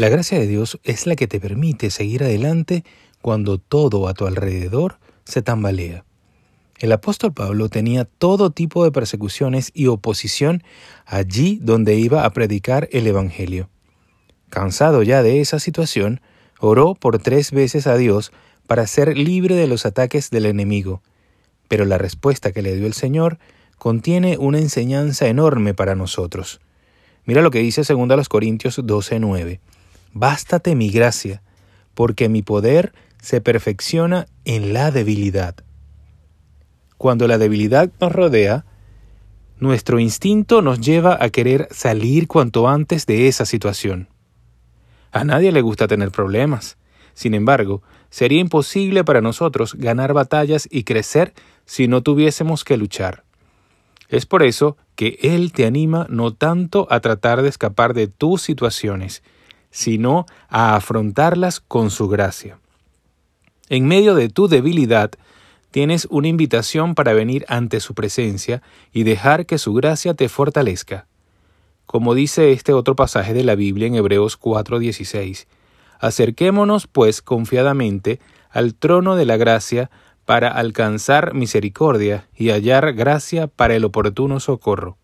La gracia de Dios es la que te permite seguir adelante cuando todo a tu alrededor se tambalea. El apóstol Pablo tenía todo tipo de persecuciones y oposición allí donde iba a predicar el Evangelio. Cansado ya de esa situación, oró por tres veces a Dios para ser libre de los ataques del enemigo, pero la respuesta que le dio el Señor contiene una enseñanza enorme para nosotros. Mira lo que dice 2 Corintios 12:9. Bástate mi gracia, porque mi poder se perfecciona en la debilidad. Cuando la debilidad nos rodea, nuestro instinto nos lleva a querer salir cuanto antes de esa situación. A nadie le gusta tener problemas. Sin embargo, sería imposible para nosotros ganar batallas y crecer si no tuviésemos que luchar. Es por eso que Él te anima no tanto a tratar de escapar de tus situaciones, sino a afrontarlas con su gracia. En medio de tu debilidad, tienes una invitación para venir ante su presencia y dejar que su gracia te fortalezca. Como dice este otro pasaje de la Biblia en Hebreos 4:16, acerquémonos pues confiadamente al trono de la gracia para alcanzar misericordia y hallar gracia para el oportuno socorro.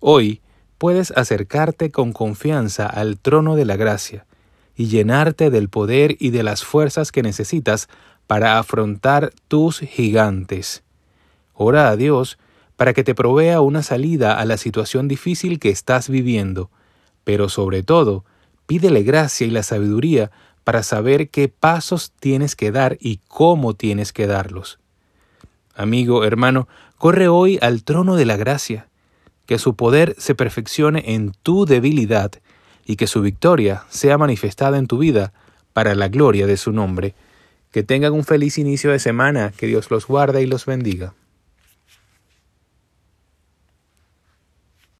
Hoy puedes acercarte con confianza al trono de la gracia y llenarte del poder y de las fuerzas que necesitas para afrontar tus gigantes. Ora a Dios para que te provea una salida a la situación difícil que estás viviendo, pero sobre todo, pídele gracia y la sabiduría para saber qué pasos tienes que dar y cómo tienes que darlos. Amigo, hermano, corre hoy al trono de la gracia que su poder se perfeccione en tu debilidad y que su victoria sea manifestada en tu vida para la gloria de su nombre. Que tengan un feliz inicio de semana, que Dios los guarde y los bendiga.